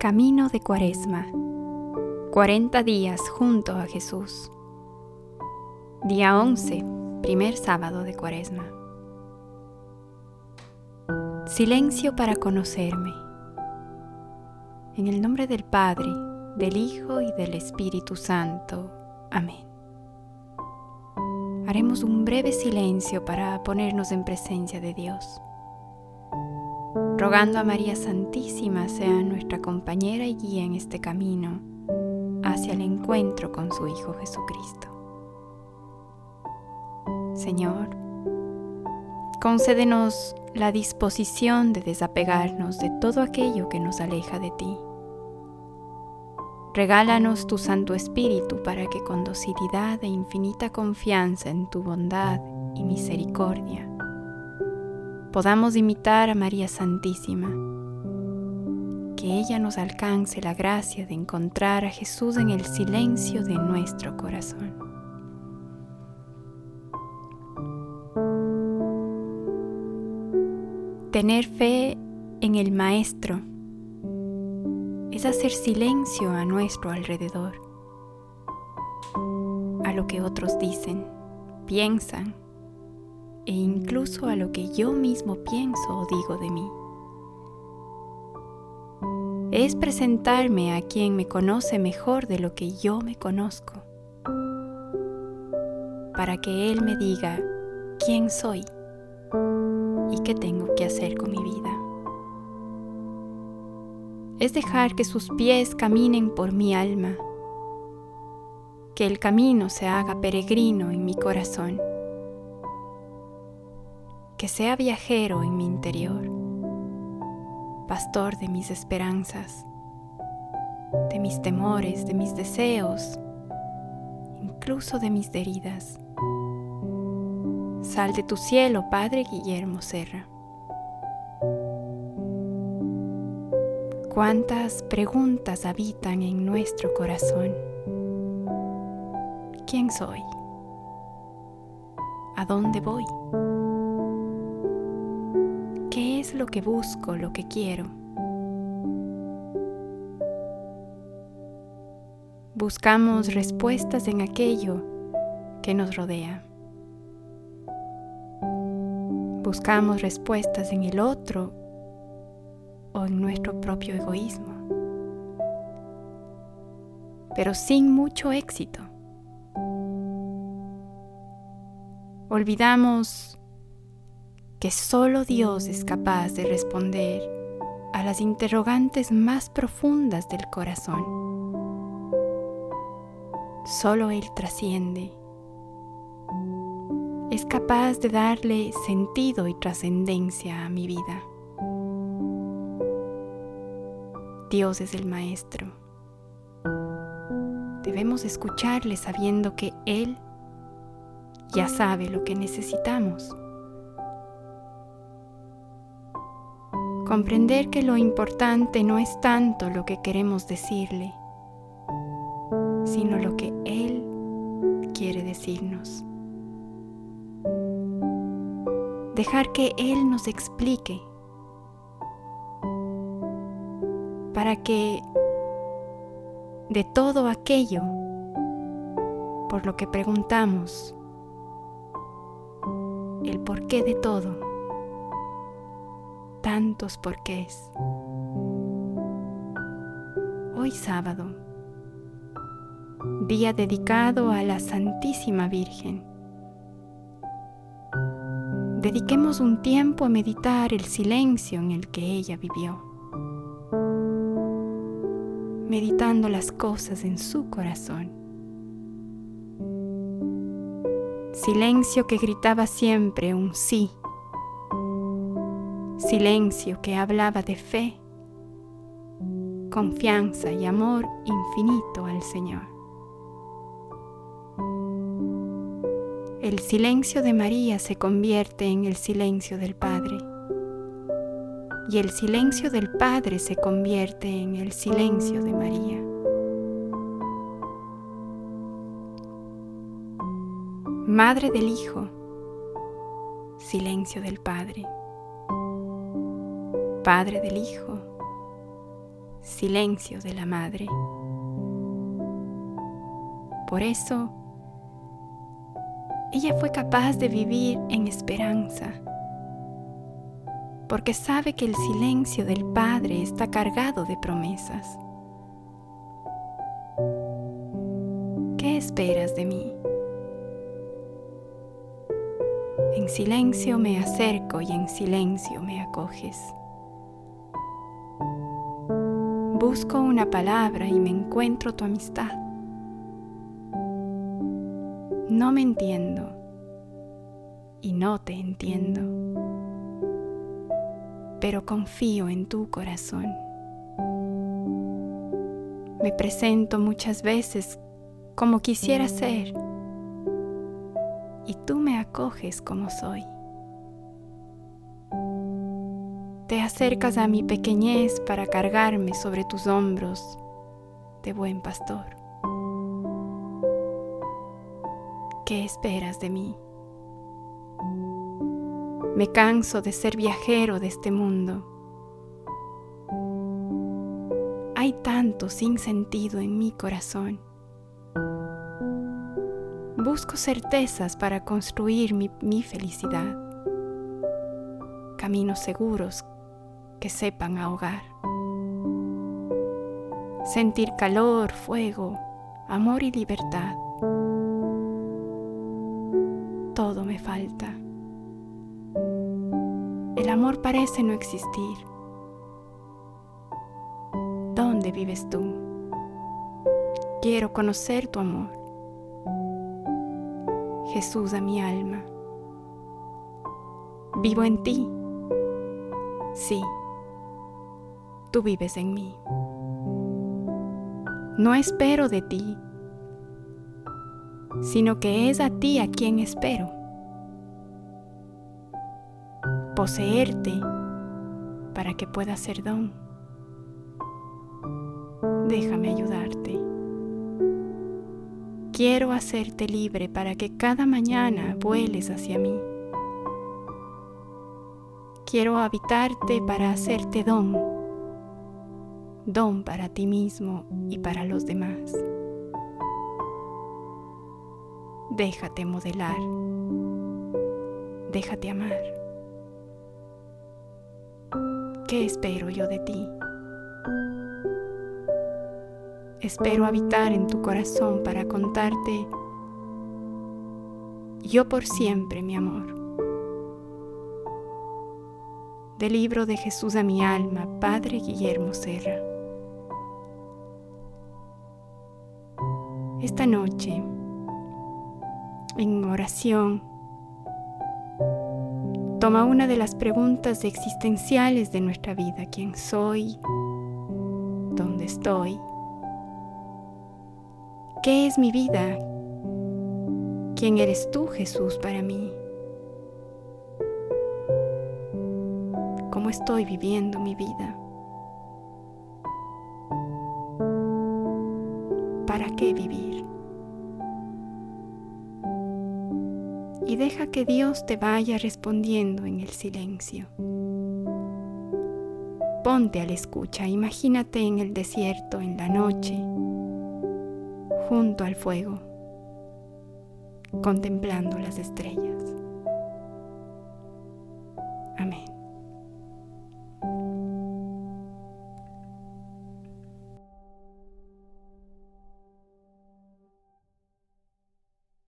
Camino de Cuaresma. 40 días junto a Jesús. Día 11, primer sábado de Cuaresma. Silencio para conocerme. En el nombre del Padre, del Hijo y del Espíritu Santo. Amén. Haremos un breve silencio para ponernos en presencia de Dios rogando a María Santísima sea nuestra compañera y guía en este camino hacia el encuentro con su Hijo Jesucristo. Señor, concédenos la disposición de desapegarnos de todo aquello que nos aleja de ti. Regálanos tu Santo Espíritu para que con docilidad e infinita confianza en tu bondad y misericordia podamos imitar a María Santísima. Que ella nos alcance la gracia de encontrar a Jesús en el silencio de nuestro corazón. Tener fe en el Maestro es hacer silencio a nuestro alrededor, a lo que otros dicen, piensan e incluso a lo que yo mismo pienso o digo de mí. Es presentarme a quien me conoce mejor de lo que yo me conozco, para que Él me diga quién soy y qué tengo que hacer con mi vida. Es dejar que sus pies caminen por mi alma, que el camino se haga peregrino en mi corazón que sea viajero en mi interior, pastor de mis esperanzas, de mis temores, de mis deseos, incluso de mis heridas. Sal de tu cielo, Padre Guillermo Serra. Cuántas preguntas habitan en nuestro corazón. ¿Quién soy? ¿A dónde voy? ¿Qué es lo que busco, lo que quiero? Buscamos respuestas en aquello que nos rodea. Buscamos respuestas en el otro o en nuestro propio egoísmo, pero sin mucho éxito. Olvidamos que solo Dios es capaz de responder a las interrogantes más profundas del corazón. Solo Él trasciende. Es capaz de darle sentido y trascendencia a mi vida. Dios es el Maestro. Debemos escucharle sabiendo que Él ya sabe lo que necesitamos. Comprender que lo importante no es tanto lo que queremos decirle, sino lo que Él quiere decirnos. Dejar que Él nos explique para que de todo aquello por lo que preguntamos, el porqué de todo, tantos porqués. Hoy sábado, día dedicado a la Santísima Virgen. Dediquemos un tiempo a meditar el silencio en el que ella vivió, meditando las cosas en su corazón. Silencio que gritaba siempre un sí silencio que hablaba de fe, confianza y amor infinito al Señor. El silencio de María se convierte en el silencio del Padre y el silencio del Padre se convierte en el silencio de María. Madre del Hijo, silencio del Padre. Padre del Hijo, silencio de la madre. Por eso, ella fue capaz de vivir en esperanza, porque sabe que el silencio del Padre está cargado de promesas. ¿Qué esperas de mí? En silencio me acerco y en silencio me acoges. Busco una palabra y me encuentro tu amistad. No me entiendo y no te entiendo, pero confío en tu corazón. Me presento muchas veces como quisiera ser y tú me acoges como soy. Te acercas a mi pequeñez para cargarme sobre tus hombros de buen pastor. ¿Qué esperas de mí? Me canso de ser viajero de este mundo. Hay tanto sin sentido en mi corazón Busco certezas para construir mi, felicidad, caminos seguros que sepan ahogar. Sentir calor, fuego, amor y libertad. Todo me falta. El amor parece no existir. ¿Dónde vives tú? Quiero conocer tu amor. Jesús a mi alma. Vivo en ti. Sí, tú vives en mí. No espero de ti, sino que es a ti a quien espero. Poseerte para que pueda ser don. Déjame ayudarte. Quiero hacerte libre para que cada mañana vueles hacia mí. Quiero habitarte para hacerte don, don para ti mismo y para los demás. Déjate modelar, déjate amar. ¿Qué espero yo de ti? Espero habitar en tu corazón para contarte yo por siempre, mi amor. Del libro de Jesús a mi alma, Padre Guillermo Serra. Esta noche, en oración, toma una de las preguntas existenciales de nuestra vida. ¿Quién soy? ¿Dónde estoy? ¿Qué es mi vida? ¿Quién eres tú, Jesús, para mí? ¿Cómo estoy viviendo mi vida? ¿para qué vivir? Y deja que Dios te vaya respondiendo en el silencio. Ponte a la escucha, imagínate en el desierto, en la noche, junto al fuego, contemplando las estrellas. Amén.